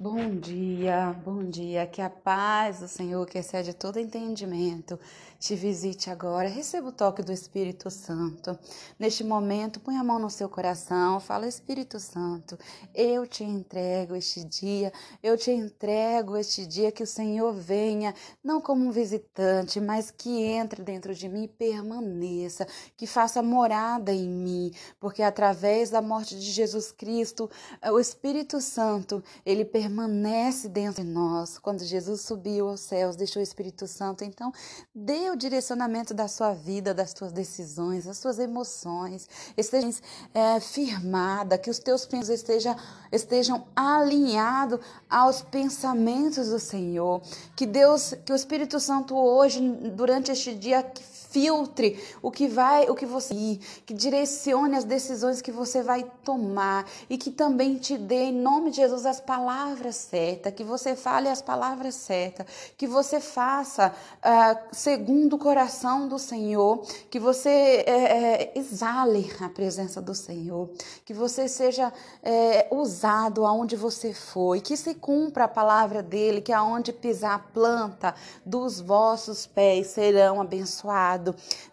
Bom dia, bom dia. Que a paz do Senhor, que excede todo entendimento, te visite agora. Receba o toque do Espírito Santo. Neste momento, põe a mão no seu coração, fala: Espírito Santo, eu te entrego este dia, eu te entrego este dia que o Senhor venha, não como um visitante, mas que entre dentro de mim e permaneça, que faça morada em mim, porque através da morte de Jesus Cristo, o Espírito Santo, ele permanece permanece dentro de nós. Quando Jesus subiu aos céus, deixou o Espírito Santo, então dê o direcionamento da sua vida, das suas decisões, das suas emoções, esteja é, firmada, que os teus pensamentos estejam, estejam alinhados aos pensamentos do Senhor. Que Deus, que o Espírito Santo hoje, durante este dia, filtre o que vai, o que você ir, que direcione as decisões que você vai tomar e que também te dê em nome de Jesus as palavras certas, que você fale as palavras certas, que você faça uh, segundo o coração do Senhor, que você é, é, exale a presença do Senhor, que você seja é, usado aonde você foi, que se cumpra a palavra dele, que aonde pisar a planta dos vossos pés serão abençoados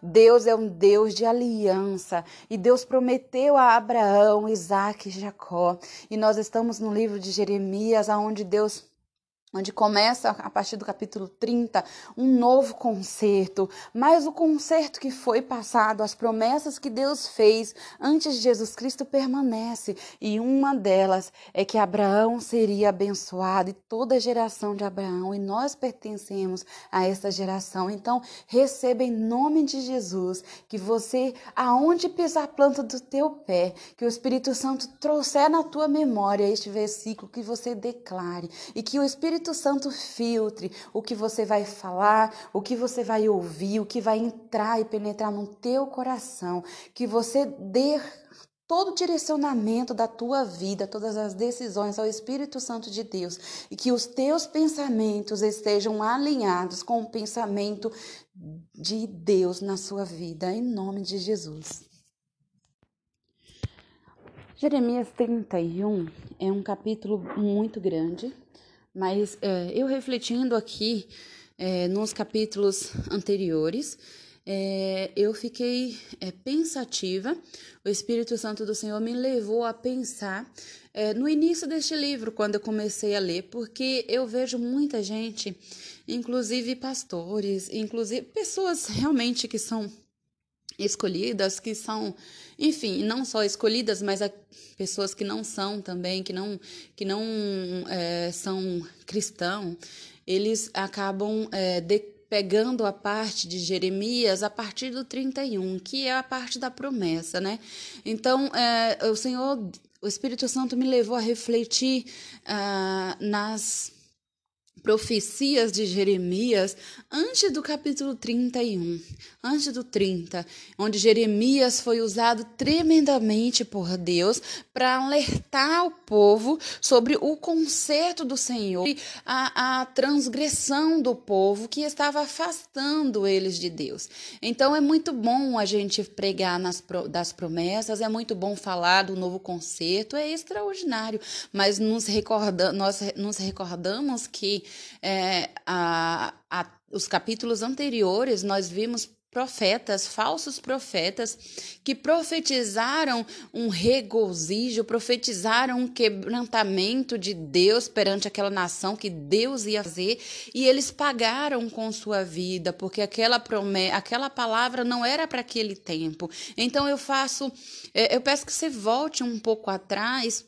Deus é um Deus de aliança e Deus prometeu a Abraão, Isaac e Jacó. E nós estamos no livro de Jeremias, aonde Deus onde começa a partir do capítulo 30 um novo concerto, mas o concerto que foi passado, as promessas que Deus fez antes de Jesus Cristo permanece, e uma delas é que Abraão seria abençoado e toda a geração de Abraão, e nós pertencemos a essa geração. Então, receba em nome de Jesus que você aonde pisar a planta do teu pé, que o Espírito Santo trouxer na tua memória este versículo que você declare e que o Espírito Espírito Santo filtre o que você vai falar, o que você vai ouvir, o que vai entrar e penetrar no teu coração, que você dê todo o direcionamento da tua vida, todas as decisões ao Espírito Santo de Deus. E que os teus pensamentos estejam alinhados com o pensamento de Deus na sua vida, em nome de Jesus. Jeremias 31 é um capítulo muito grande, mas é, eu refletindo aqui é, nos capítulos anteriores, é, eu fiquei é, pensativa. O Espírito Santo do Senhor me levou a pensar é, no início deste livro, quando eu comecei a ler, porque eu vejo muita gente, inclusive pastores, inclusive pessoas realmente que são escolhidas, que são, enfim, não só escolhidas, mas pessoas que não são também, que não, que não é, são cristãos, eles acabam é, de, pegando a parte de Jeremias a partir do 31, que é a parte da promessa, né? Então, é, o Senhor, o Espírito Santo me levou a refletir uh, nas profecias de Jeremias antes do capítulo 31, antes do 30, onde Jeremias foi usado tremendamente por Deus para alertar o povo sobre o conserto do Senhor, a, a transgressão do povo que estava afastando eles de Deus. Então é muito bom a gente pregar nas das promessas, é muito bom falar do novo conserto, é extraordinário, mas nos recorda, nós nos recordamos que é, a, a, os capítulos anteriores, nós vimos profetas, falsos profetas, que profetizaram um regozijo, profetizaram um quebrantamento de Deus perante aquela nação que Deus ia fazer, e eles pagaram com sua vida, porque aquela promessa, aquela palavra não era para aquele tempo. Então eu faço, é, eu peço que você volte um pouco atrás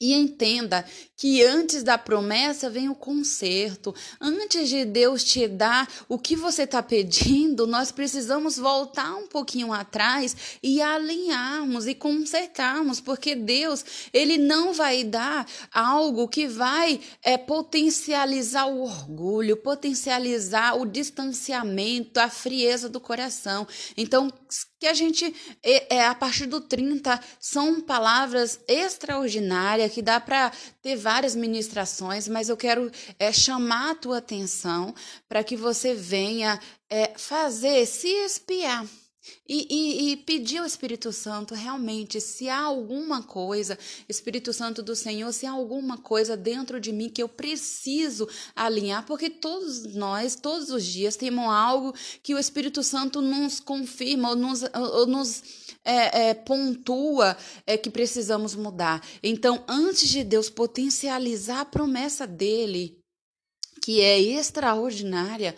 e entenda que antes da promessa vem o conserto. Antes de Deus te dar o que você está pedindo, nós precisamos voltar um pouquinho atrás e alinharmos e consertarmos, porque Deus ele não vai dar algo que vai é, potencializar o orgulho, potencializar o distanciamento, a frieza do coração. Então, que a gente, é, é, a partir do 30, são palavras extraordinárias que dá para ter várias ministrações, mas eu quero é, chamar a tua atenção para que você venha é, fazer, se espiar e, e, e, pedir ao Espírito Santo realmente se há alguma coisa, Espírito Santo do Senhor, se há alguma coisa dentro de mim que eu preciso alinhar, porque todos nós, todos os dias, temos algo que o Espírito Santo nos confirma ou nos, ou nos é, é, pontua é, que precisamos mudar. Então, antes de Deus potencializar a promessa dele, que é extraordinária,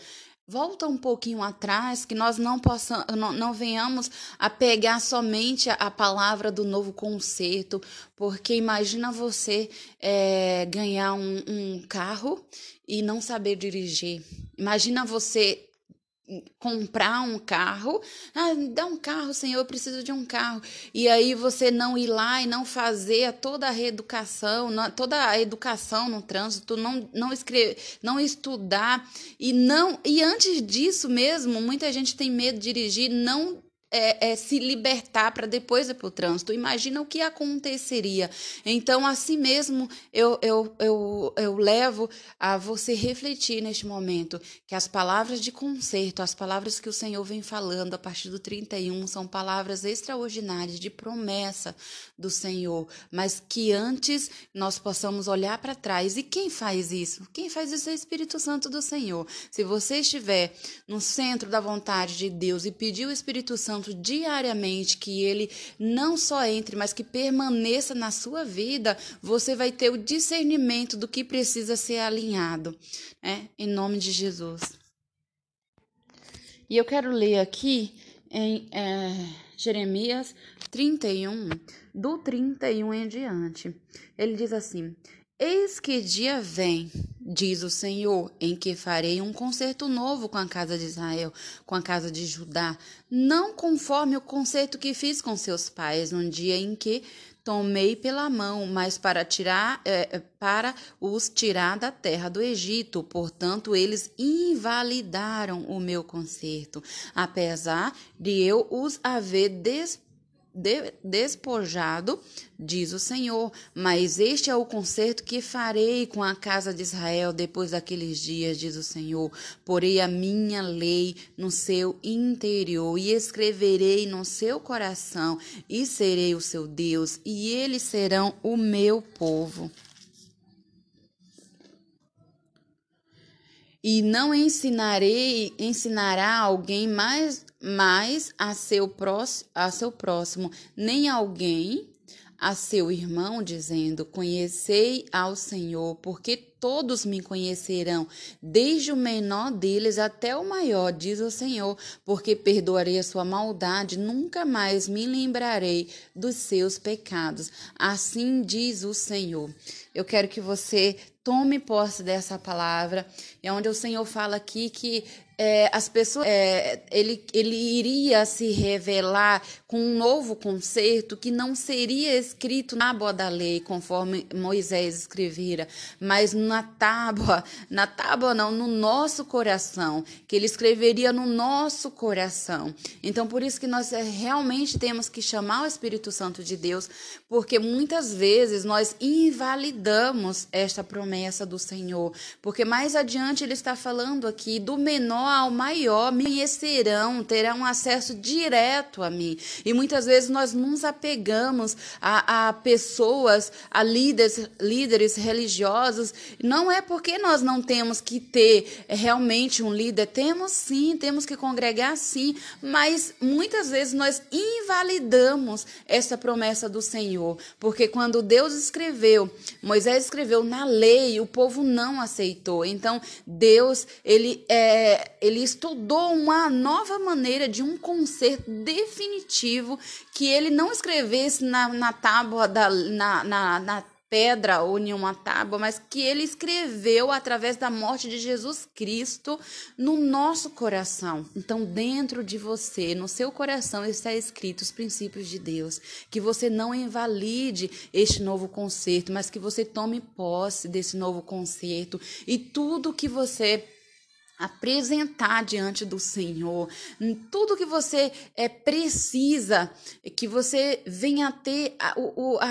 Volta um pouquinho atrás, que nós não possamos, não, não venhamos a pegar somente a, a, palavra do novo conceito, porque imagina você é, ganhar um, um carro e não saber dirigir. Imagina você comprar um carro, ah, dá um carro, Senhor, eu preciso de um carro. E aí você não ir lá e não fazer toda a reeducação, toda a educação no trânsito, não não escrever, não estudar e não e antes disso mesmo, muita gente tem medo de dirigir, não é, é, se libertar para depois ir para o trânsito. Imagina o que aconteceria. Então, assim mesmo, eu, eu, eu, eu levo a você refletir neste momento que as palavras de conserto, as palavras que o Senhor vem falando a partir do 31, são palavras extraordinárias de promessa do Senhor, mas que antes nós possamos olhar para trás. E quem faz isso? Quem faz isso é o Espírito Santo do Senhor. Se você estiver no centro da vontade de Deus e pedir o Espírito Santo, Santo diariamente, que ele não só entre, mas que permaneça na sua vida, você vai ter o discernimento do que precisa ser alinhado, né? Em nome de Jesus. E eu quero ler aqui em é, Jeremias 31, do 31 em diante. Ele diz assim: Eis que dia vem, diz o Senhor, em que farei um concerto novo com a casa de Israel, com a casa de Judá, não conforme o concerto que fiz com seus pais no dia em que tomei pela mão, mas para tirar, é, para os tirar da terra do Egito. Portanto, eles invalidaram o meu concerto, apesar de eu os haver despojado de, despojado, diz o Senhor. Mas este é o concerto que farei com a casa de Israel depois daqueles dias, diz o Senhor. Porei a minha lei no seu interior e escreverei no seu coração, e serei o seu Deus, e eles serão o meu povo. e não ensinarei, ensinará alguém mais, mais a, seu próximo, a seu próximo, nem alguém a seu irmão, dizendo: Conhecei ao Senhor, porque todos me conhecerão, desde o menor deles até o maior, diz o Senhor, porque perdoarei a sua maldade, nunca mais me lembrarei dos seus pecados. Assim diz o Senhor. Eu quero que você tome posse dessa palavra, é onde o Senhor fala aqui que é, as pessoas, é, ele, ele iria se revelar com um novo concerto que não seria escrito na tábua da lei, conforme Moisés escrevera, mas na tábua, na tábua não, no nosso coração, que ele escreveria no nosso coração. Então, por isso que nós é, realmente temos que chamar o Espírito Santo de Deus, porque muitas vezes nós invalidamos esta promessa do Senhor, porque mais adiante ele está falando aqui do menor ao maior me conhecerão, terão acesso direto a mim. E muitas vezes nós nos apegamos a, a pessoas, a líderes, líderes religiosos. Não é porque nós não temos que ter realmente um líder, temos sim, temos que congregar sim, mas muitas vezes nós invalidamos essa promessa do Senhor, porque quando Deus escreveu, Moisés escreveu na lei, o povo não aceitou. Então Deus ele é ele estudou uma nova maneira de um concerto definitivo que ele não escrevesse na, na tábua, da, na, na, na pedra ou em uma tábua, mas que ele escreveu através da morte de Jesus Cristo no nosso coração. Então, dentro de você, no seu coração, está escrito os princípios de Deus. Que você não invalide este novo concerto, mas que você tome posse desse novo concerto e tudo que você apresentar diante do Senhor. Tudo que você é, precisa, que você venha ter a, o, a,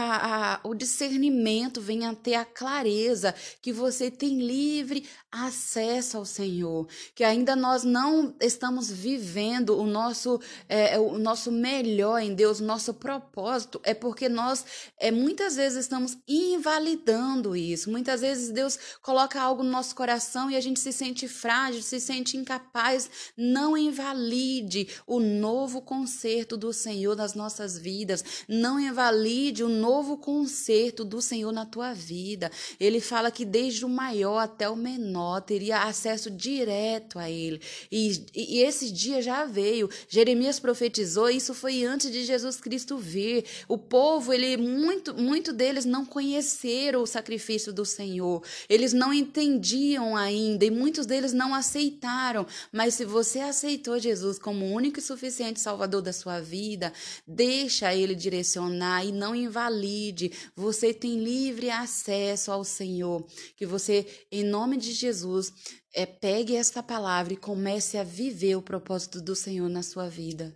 a, o discernimento, venha ter a clareza, que você tem livre acesso ao Senhor, que ainda nós não estamos vivendo o nosso, é, o nosso melhor em Deus, o nosso propósito, é porque nós é, muitas vezes estamos invalidando isso, muitas vezes Deus coloca algo no nosso coração e a gente se sente frágil se sente incapaz, não invalide o novo conserto do Senhor nas nossas vidas, não invalide o novo conserto do Senhor na tua vida. Ele fala que desde o maior até o menor teria acesso direto a ele. E, e esse dia já veio. Jeremias profetizou, isso foi antes de Jesus Cristo vir. O povo, ele muito, muito deles não conheceram o sacrifício do Senhor. Eles não entendiam ainda e muitos deles não aceitaram aceitaram. Mas se você aceitou Jesus como o único e suficiente Salvador da sua vida, deixa Ele direcionar e não invalide. Você tem livre acesso ao Senhor. Que você, em nome de Jesus, é, pegue esta palavra e comece a viver o propósito do Senhor na sua vida.